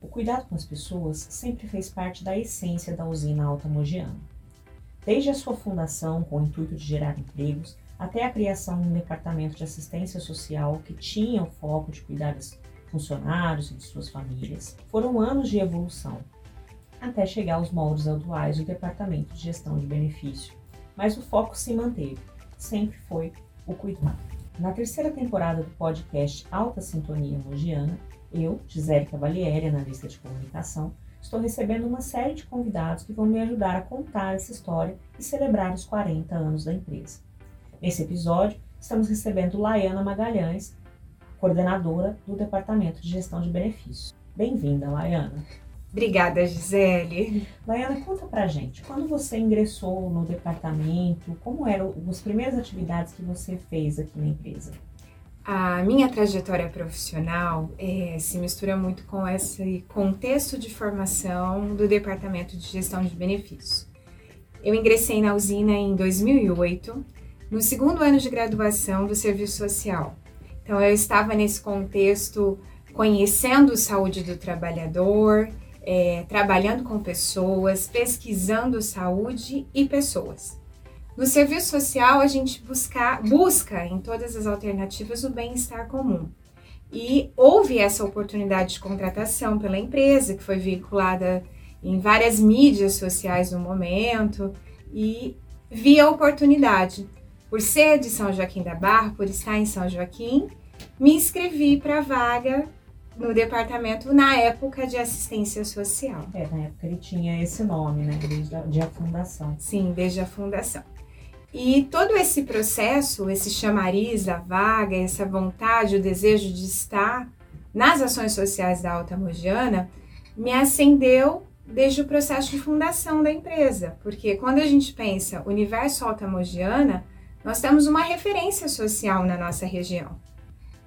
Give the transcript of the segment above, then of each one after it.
O cuidado com as pessoas sempre fez parte da essência da usina Alta Mogiana. Desde a sua fundação, com o intuito de gerar empregos, até a criação de um departamento de assistência social que tinha o foco de cuidar dos funcionários e de suas famílias, foram anos de evolução, até chegar aos moldes atuais do departamento de gestão de benefício. Mas o foco se manteve, sempre foi o cuidado. Na terceira temporada do podcast Alta Sintonia Mogiana, eu, Gisele Cavalieri, analista de comunicação, estou recebendo uma série de convidados que vão me ajudar a contar essa história e celebrar os 40 anos da empresa. Nesse episódio, estamos recebendo Laiana Magalhães, coordenadora do Departamento de Gestão de Benefícios. Bem-vinda, Laiana. Obrigada, Gisele. Laiana, conta pra gente, quando você ingressou no departamento, como eram as primeiras atividades que você fez aqui na empresa? A minha trajetória profissional é, se mistura muito com esse contexto de formação do Departamento de Gestão de Benefícios. Eu ingressei na usina em 2008, no segundo ano de graduação do Serviço Social. Então, eu estava nesse contexto conhecendo saúde do trabalhador, é, trabalhando com pessoas, pesquisando saúde e pessoas. No serviço social, a gente busca, busca em todas as alternativas o bem-estar comum. E houve essa oportunidade de contratação pela empresa, que foi vinculada em várias mídias sociais no momento, e vi a oportunidade. Por ser de São Joaquim da Barra, por estar em São Joaquim, me inscrevi para a vaga no departamento na época de assistência social. É, na época ele tinha esse nome, né? Desde a, de a fundação. Sim, desde a fundação. E todo esse processo, esse chamariz da vaga, essa vontade, o desejo de estar nas ações sociais da Alta Mogiana, me acendeu desde o processo de fundação da empresa. Porque quando a gente pensa universo Alta Mogiana, nós temos uma referência social na nossa região.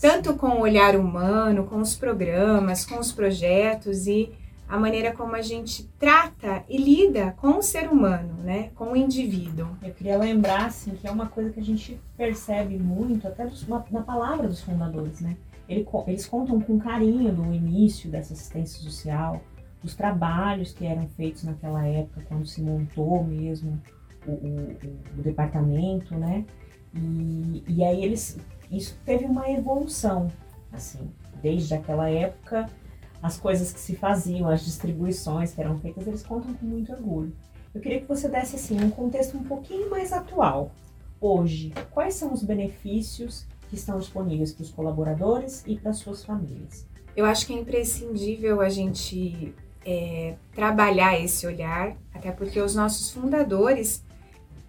Tanto com o olhar humano, com os programas, com os projetos e a maneira como a gente trata e lida com o ser humano, né, com o indivíduo. Eu queria lembrar assim que é uma coisa que a gente percebe muito até na palavra dos fundadores, né? Eles contam com carinho do início dessa assistência social, dos trabalhos que eram feitos naquela época quando se montou mesmo o, o, o departamento, né? E, e aí eles isso teve uma evolução, assim, desde aquela época as coisas que se faziam, as distribuições que eram feitas, eles contam com muito orgulho. Eu queria que você desse assim um contexto um pouquinho mais atual. Hoje, quais são os benefícios que estão disponíveis para os colaboradores e para suas famílias? Eu acho que é imprescindível a gente é, trabalhar esse olhar, até porque os nossos fundadores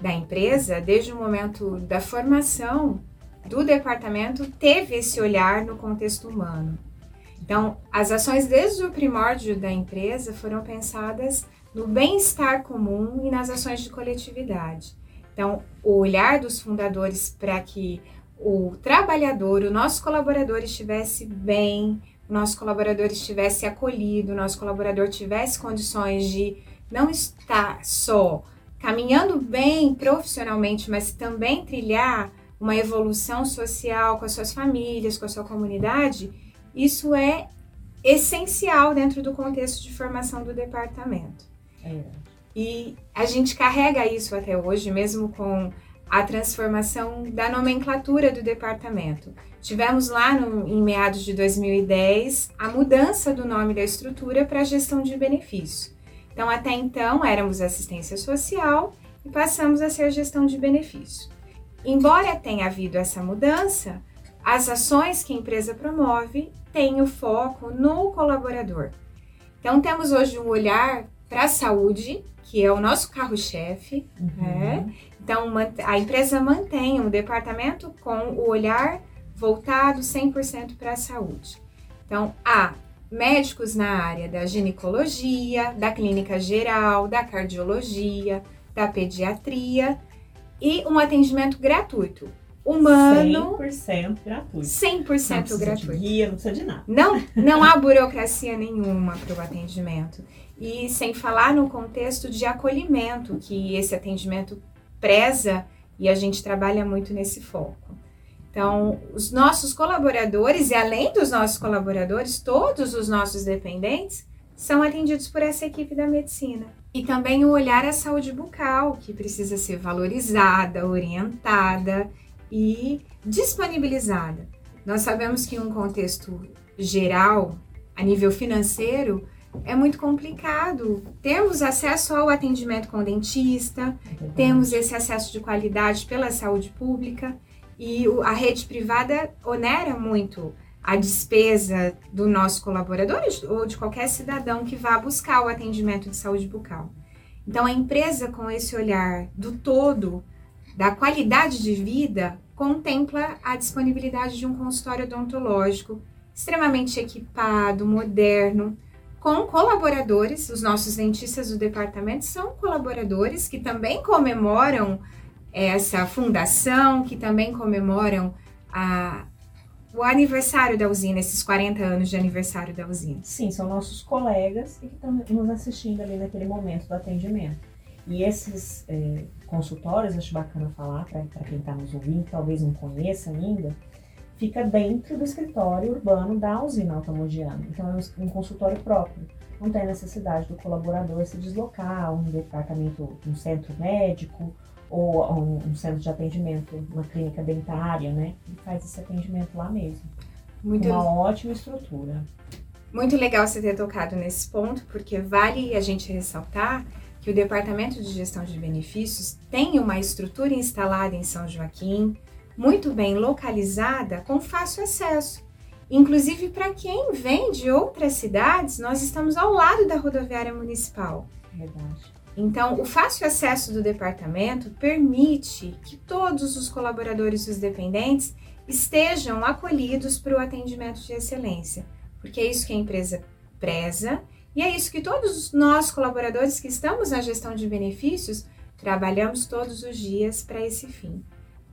da empresa, desde o momento da formação do departamento, teve esse olhar no contexto humano. Então, as ações desde o primórdio da empresa foram pensadas no bem-estar comum e nas ações de coletividade. Então, o olhar dos fundadores para que o trabalhador, o nosso colaborador estivesse bem, o nosso colaborador estivesse acolhido, o nosso colaborador tivesse condições de não estar só caminhando bem profissionalmente, mas também trilhar uma evolução social com as suas famílias, com a sua comunidade, isso é essencial dentro do contexto de formação do departamento. É. E a gente carrega isso até hoje, mesmo com a transformação da nomenclatura do departamento. Tivemos lá no, em meados de 2010 a mudança do nome da estrutura para gestão de benefícios. Então, até então, éramos assistência social e passamos a ser gestão de benefícios. Embora tenha havido essa mudança, as ações que a empresa promove têm o foco no colaborador. Então, temos hoje um olhar para a saúde, que é o nosso carro-chefe. Uhum. Né? Então, a empresa mantém um departamento com o olhar voltado 100% para a saúde. Então, há médicos na área da ginecologia, da clínica geral, da cardiologia, da pediatria e um atendimento gratuito humano. 100% gratuito. 100% não gratuito. De guia, não precisa de nada. Não, não há burocracia nenhuma para o atendimento. E sem falar no contexto de acolhimento, que esse atendimento preza e a gente trabalha muito nesse foco. Então, os nossos colaboradores, e além dos nossos colaboradores, todos os nossos dependentes são atendidos por essa equipe da medicina. E também o olhar à saúde bucal, que precisa ser valorizada, orientada e disponibilizada. Nós sabemos que em um contexto geral, a nível financeiro, é muito complicado. Temos acesso ao atendimento com o dentista, é temos esse acesso de qualidade pela saúde pública e a rede privada onera muito a despesa do nosso colaborador ou de qualquer cidadão que vá buscar o atendimento de saúde bucal. Então, a empresa, com esse olhar do todo, da qualidade de vida, contempla a disponibilidade de um consultório odontológico extremamente equipado, moderno, com colaboradores, os nossos dentistas do departamento são colaboradores que também comemoram essa fundação, que também comemoram a, o aniversário da usina, esses 40 anos de aniversário da usina. Sim, são nossos colegas e que estão nos assistindo ali naquele momento do atendimento. E esses é, consultórios, acho bacana falar para quem está nos ouvindo, talvez não conheça ainda, fica dentro do escritório urbano da usina automogiana. Então é um consultório próprio. Não tem necessidade do colaborador se deslocar a um departamento, um centro médico ou a um, um centro de atendimento, uma clínica dentária, né? E faz esse atendimento lá mesmo. Muito uma ótima estrutura. Muito legal você ter tocado nesse ponto, porque vale a gente ressaltar que o Departamento de Gestão de Benefícios tem uma estrutura instalada em São Joaquim, muito bem localizada, com fácil acesso. Inclusive, para quem vem de outras cidades, nós estamos ao lado da rodoviária municipal. Verdade. Então, o fácil acesso do departamento permite que todos os colaboradores e os dependentes estejam acolhidos para o atendimento de excelência, porque é isso que a empresa preza e é isso que todos nós, colaboradores que estamos na gestão de benefícios, trabalhamos todos os dias para esse fim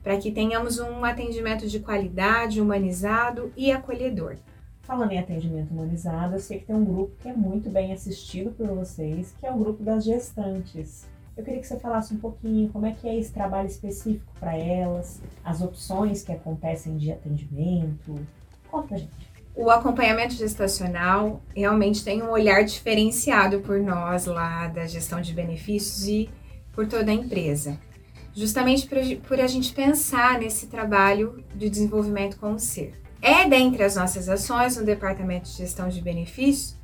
para que tenhamos um atendimento de qualidade, humanizado e acolhedor. Falando em atendimento humanizado, eu sei que tem um grupo que é muito bem assistido por vocês, que é o grupo das gestantes. Eu queria que você falasse um pouquinho como é que é esse trabalho específico para elas, as opções que acontecem de atendimento. Conta pra gente. O acompanhamento gestacional realmente tem um olhar diferenciado por nós lá da gestão de benefícios e por toda a empresa justamente por, a gente pensar nesse trabalho de desenvolvimento com o ser. É dentre as nossas ações no Departamento de Gestão de Benefícios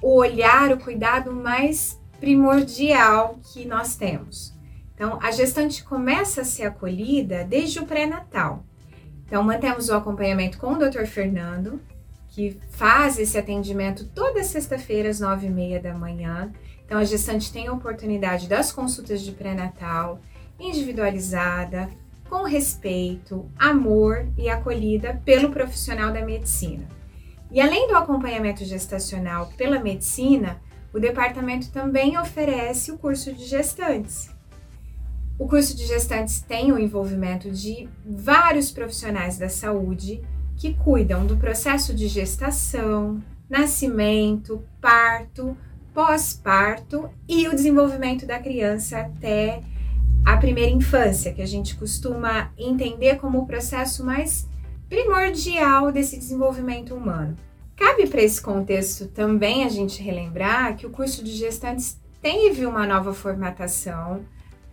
o olhar, o cuidado mais primordial que nós temos. Então, a gestante começa a ser acolhida desde o pré-natal. Então, mantemos o acompanhamento com o Dr. Fernando, que faz esse atendimento toda sexta-feira às nove e meia da manhã. Então, a gestante tem a oportunidade das consultas de pré-natal, individualizada, com respeito, amor e acolhida pelo profissional da medicina. E além do acompanhamento gestacional pela medicina, o departamento também oferece o curso de gestantes. O curso de gestantes tem o envolvimento de vários profissionais da saúde que cuidam do processo de gestação, nascimento, parto, pós-parto e o desenvolvimento da criança até a primeira infância, que a gente costuma entender como o processo mais primordial desse desenvolvimento humano. Cabe para esse contexto também a gente relembrar que o curso de gestantes teve uma nova formatação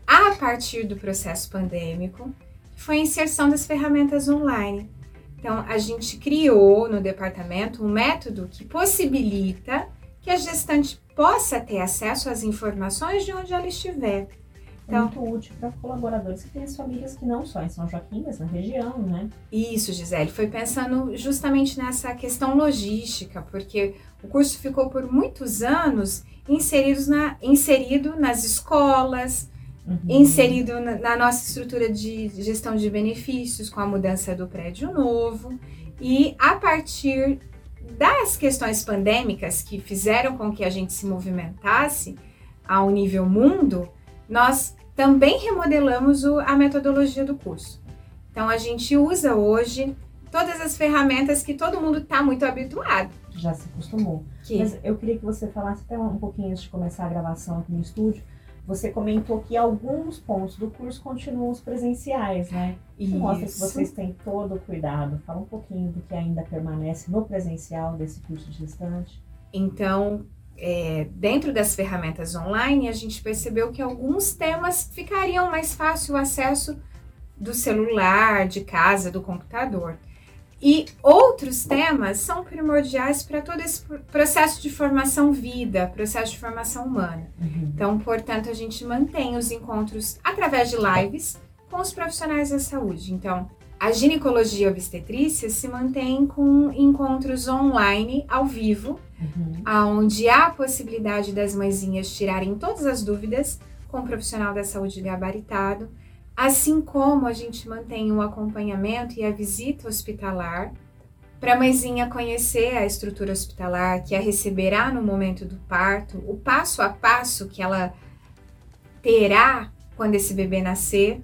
a partir do processo pandêmico, que foi a inserção das ferramentas online. Então, a gente criou no departamento um método que possibilita que a gestante possa ter acesso às informações de onde ela estiver então, muito útil para colaboradores que têm as famílias que não só em São Joaquim, mas na região, né? Isso, Gisele, foi pensando justamente nessa questão logística, porque o curso ficou por muitos anos inseridos na, inserido nas escolas, uhum. inserido na, na nossa estrutura de gestão de benefícios com a mudança do prédio novo. E a partir das questões pandêmicas que fizeram com que a gente se movimentasse ao nível mundo, nós também remodelamos o, a metodologia do curso. Então, a gente usa hoje todas as ferramentas que todo mundo está muito habituado. Já se acostumou. Que? Mas eu queria que você falasse até um pouquinho antes de começar a gravação aqui no estúdio, Você comentou que alguns pontos do curso continuam os presenciais, né? Isso. Mostra que vocês têm todo o cuidado. Fala um pouquinho do que ainda permanece no presencial desse curso de gestante. Então, é, dentro das ferramentas online, a gente percebeu que alguns temas ficariam mais fácil o acesso do celular, de casa, do computador. E outros temas são primordiais para todo esse processo de formação vida, processo de formação humana. Uhum. Então, portanto, a gente mantém os encontros através de lives com os profissionais da saúde. Então, a ginecologia obstetrícia se mantém com encontros online, ao vivo, uhum. onde há a possibilidade das mãezinhas tirarem todas as dúvidas com o profissional da saúde gabaritado Assim como a gente mantém o acompanhamento e a visita hospitalar para a mãezinha conhecer a estrutura hospitalar que a receberá no momento do parto, o passo a passo que ela terá quando esse bebê nascer.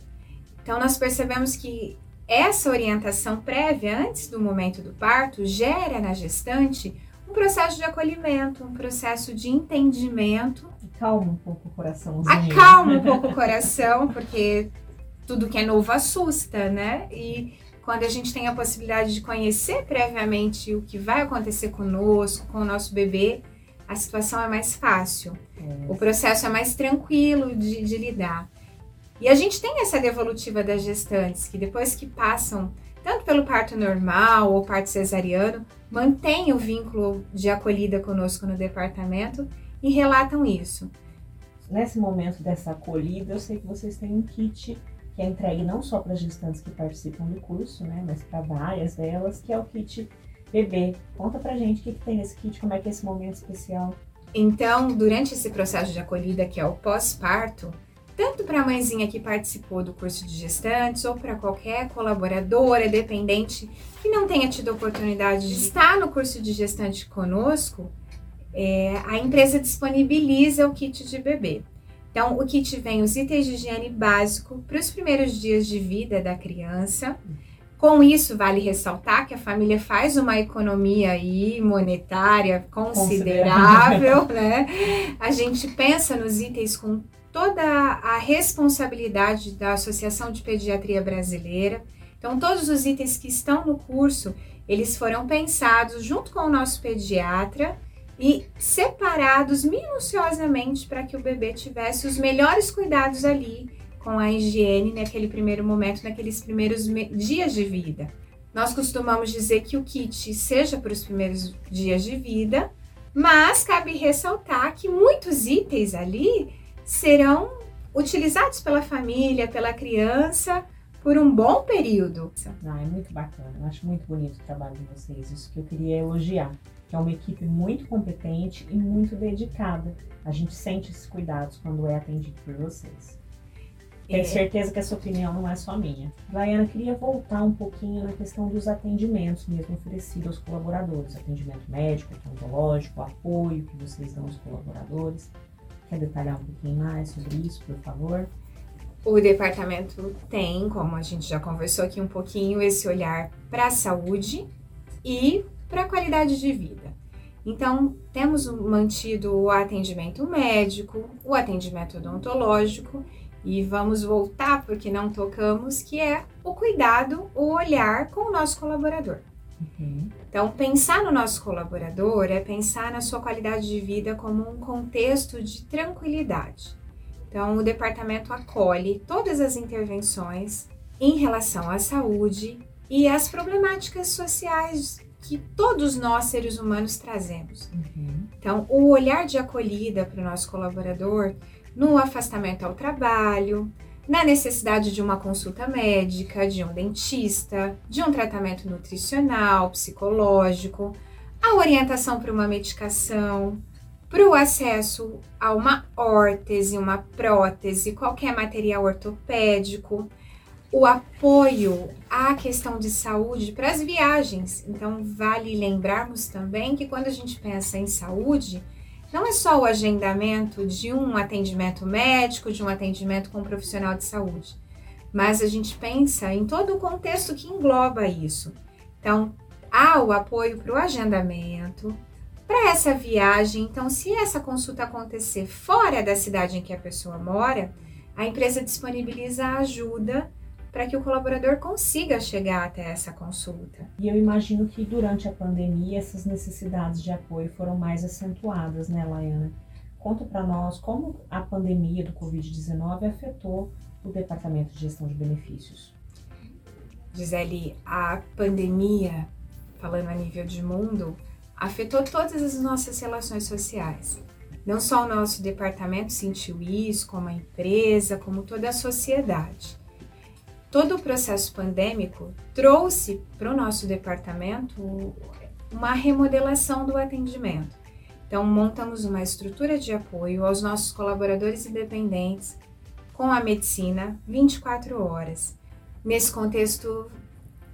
Então, nós percebemos que essa orientação prévia antes do momento do parto gera na gestante um processo de acolhimento, um processo de entendimento. Acalma um pouco o coração. Acalma um pouco o coração, porque tudo que é novo assusta, né? E quando a gente tem a possibilidade de conhecer previamente o que vai acontecer conosco, com o nosso bebê, a situação é mais fácil. É. O processo é mais tranquilo de, de lidar. E a gente tem essa devolutiva das gestantes, que depois que passam tanto pelo parto normal ou parto cesariano, mantém o vínculo de acolhida conosco no departamento e relatam isso. Nesse momento dessa acolhida, eu sei que vocês têm um kit que é entregue não só para as gestantes que participam do curso, né, mas para várias delas, que é o kit bebê. Conta pra gente o que, que tem nesse kit, como é que é esse momento especial. Então, durante esse processo de acolhida, que é o pós-parto, tanto para a mãezinha que participou do curso de gestantes ou para qualquer colaboradora, dependente que não tenha tido oportunidade de estar no curso de gestante conosco, é, a empresa disponibiliza o kit de bebê. Então, o kit vem os itens de higiene básico para os primeiros dias de vida da criança. Com isso, vale ressaltar que a família faz uma economia aí monetária considerável, né? A gente pensa nos itens com toda a responsabilidade da Associação de Pediatria Brasileira. Então, todos os itens que estão no curso, eles foram pensados junto com o nosso pediatra e separados minuciosamente para que o bebê tivesse os melhores cuidados ali com a higiene naquele primeiro momento, naqueles primeiros dias de vida. Nós costumamos dizer que o kit seja para os primeiros dias de vida, mas cabe ressaltar que muitos itens ali serão utilizados pela família, pela criança, por um bom período. Ah, é muito bacana, eu acho muito bonito o trabalho de vocês, isso que eu queria elogiar que é uma equipe muito competente e muito dedicada. A gente sente esses cuidados quando é atendido por vocês. Tenho é. certeza que essa opinião não é só minha. Laiana, queria voltar um pouquinho na questão dos atendimentos mesmo oferecidos aos colaboradores. Atendimento médico, odontológico, apoio que vocês dão aos colaboradores. Quer detalhar um pouquinho mais sobre isso, por favor? O departamento tem, como a gente já conversou aqui um pouquinho, esse olhar para a saúde e para a qualidade de vida. Então, temos mantido o atendimento médico, o atendimento odontológico e vamos voltar porque não tocamos, que é o cuidado, o olhar com o nosso colaborador. Uhum. Então, pensar no nosso colaborador é pensar na sua qualidade de vida como um contexto de tranquilidade. Então, o departamento acolhe todas as intervenções em relação à saúde e às problemáticas sociais que todos nós, seres humanos, trazemos. Uhum. Então, o olhar de acolhida para o nosso colaborador no afastamento ao trabalho, na necessidade de uma consulta médica, de um dentista, de um tratamento nutricional, psicológico, a orientação para uma medicação, para o acesso a uma órtese, uma prótese, qualquer material ortopédico, o apoio à questão de saúde para as viagens. Então, vale lembrarmos também que quando a gente pensa em saúde, não é só o agendamento de um atendimento médico, de um atendimento com um profissional de saúde, mas a gente pensa em todo o contexto que engloba isso. Então, há o apoio para o agendamento, para essa viagem. Então, se essa consulta acontecer fora da cidade em que a pessoa mora, a empresa disponibiliza ajuda para que o colaborador consiga chegar até essa consulta. E eu imagino que durante a pandemia essas necessidades de apoio foram mais acentuadas, né, Laiana? Conta para nós como a pandemia do Covid-19 afetou o Departamento de Gestão de Benefícios. Gisele, a pandemia, falando a nível de mundo, afetou todas as nossas relações sociais. Não só o nosso departamento sentiu isso, como a empresa, como toda a sociedade. Todo o processo pandêmico trouxe para o nosso departamento uma remodelação do atendimento. Então, montamos uma estrutura de apoio aos nossos colaboradores independentes com a medicina 24 horas. Nesse contexto,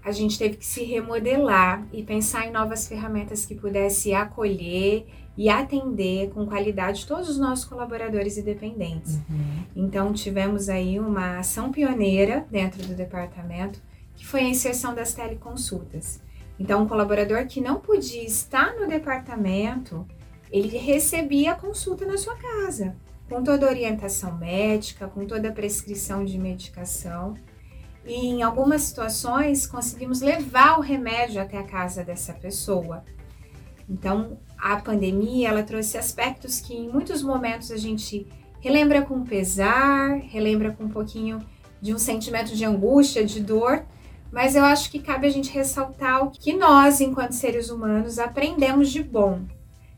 a gente teve que se remodelar e pensar em novas ferramentas que pudesse acolher e atender com qualidade todos os nossos colaboradores e dependentes. Uhum. Então, tivemos aí uma ação pioneira dentro do departamento, que foi a inserção das teleconsultas. Então, um colaborador que não podia estar no departamento, ele recebia a consulta na sua casa, com toda a orientação médica, com toda a prescrição de medicação. E em algumas situações conseguimos levar o remédio até a casa dessa pessoa. Então, a pandemia ela trouxe aspectos que em muitos momentos a gente relembra com pesar, relembra com um pouquinho de um sentimento de angústia, de dor, mas eu acho que cabe a gente ressaltar o que nós, enquanto seres humanos, aprendemos de bom,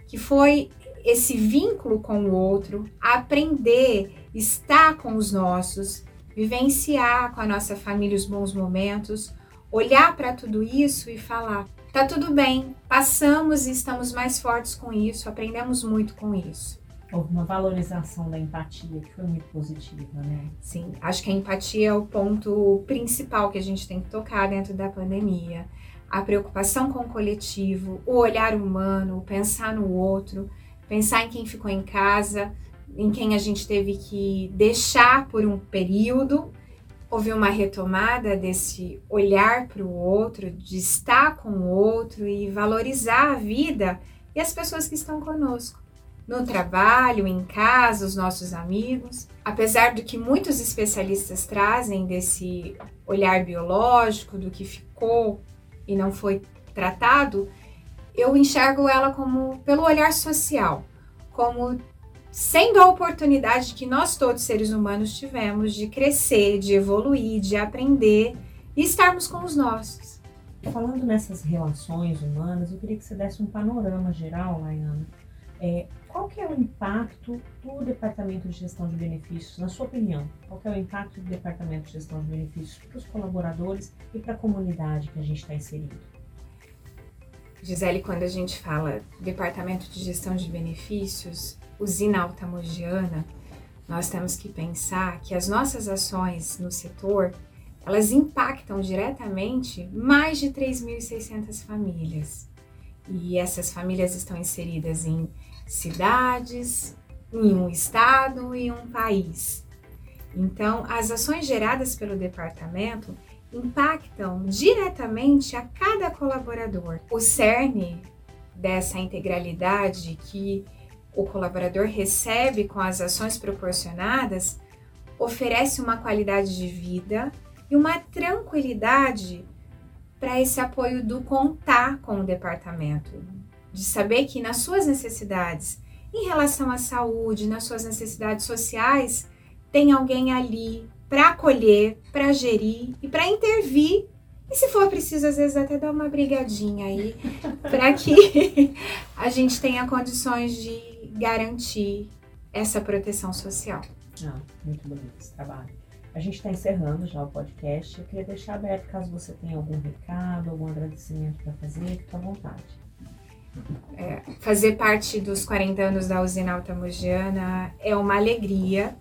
que foi esse vínculo com o outro, aprender, estar com os nossos, vivenciar com a nossa família os bons momentos, olhar para tudo isso e falar: Tá tudo bem, passamos e estamos mais fortes com isso, aprendemos muito com isso. Houve uma valorização da empatia que foi muito positiva, né? Sim, acho que a empatia é o ponto principal que a gente tem que tocar dentro da pandemia. A preocupação com o coletivo, o olhar humano, o pensar no outro, pensar em quem ficou em casa, em quem a gente teve que deixar por um período houve uma retomada desse olhar para o outro, de estar com o outro e valorizar a vida e as pessoas que estão conosco. No trabalho, em casa, os nossos amigos. Apesar do que muitos especialistas trazem desse olhar biológico, do que ficou e não foi tratado, eu enxergo ela como pelo olhar social, como sendo a oportunidade que nós todos seres humanos tivemos de crescer, de evoluir, de aprender e estarmos com os nossos. Falando nessas relações humanas, eu queria que você desse um panorama geral, Laiana. É, qual que é o impacto do Departamento de Gestão de Benefícios, na sua opinião? Qual que é o impacto do Departamento de Gestão de Benefícios para os colaboradores e para a comunidade que a gente está inserido? Gisele, quando a gente fala Departamento de Gestão de Benefícios, usina altamogiana, nós temos que pensar que as nossas ações no setor, elas impactam diretamente mais de 3.600 famílias. E essas famílias estão inseridas em cidades, em um estado e um país. Então, as ações geradas pelo departamento impactam diretamente a cada colaborador. O cerne dessa integralidade que o colaborador recebe com as ações proporcionadas oferece uma qualidade de vida e uma tranquilidade para esse apoio do contar com o departamento, de saber que nas suas necessidades, em relação à saúde, nas suas necessidades sociais, tem alguém ali para acolher, para gerir e para intervir. E se for preciso, às vezes até dar uma brigadinha aí, para que a gente tenha condições de garantir essa proteção social. Ah, muito bonito esse trabalho. A gente está encerrando já o podcast. Eu queria deixar aberto caso você tenha algum recado, algum agradecimento para fazer, fique à vontade. É, fazer parte dos 40 anos da usina Altamogiana é uma alegria,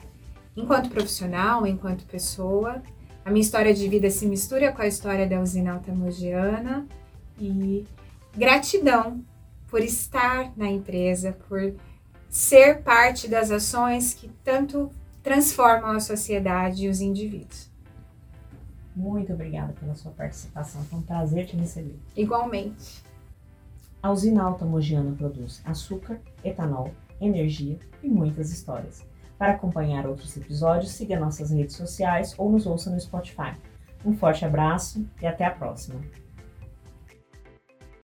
enquanto profissional, enquanto pessoa. A minha história de vida se mistura com a história da usina Altamogiana e gratidão por estar na empresa, por ser parte das ações que tanto transformam a sociedade e os indivíduos. Muito obrigada pela sua participação. Foi um prazer te receber. Igualmente. A usina Alta Mogiana produz açúcar, etanol, energia e muitas histórias. Para acompanhar outros episódios, siga nossas redes sociais ou nos ouça no Spotify. Um forte abraço e até a próxima!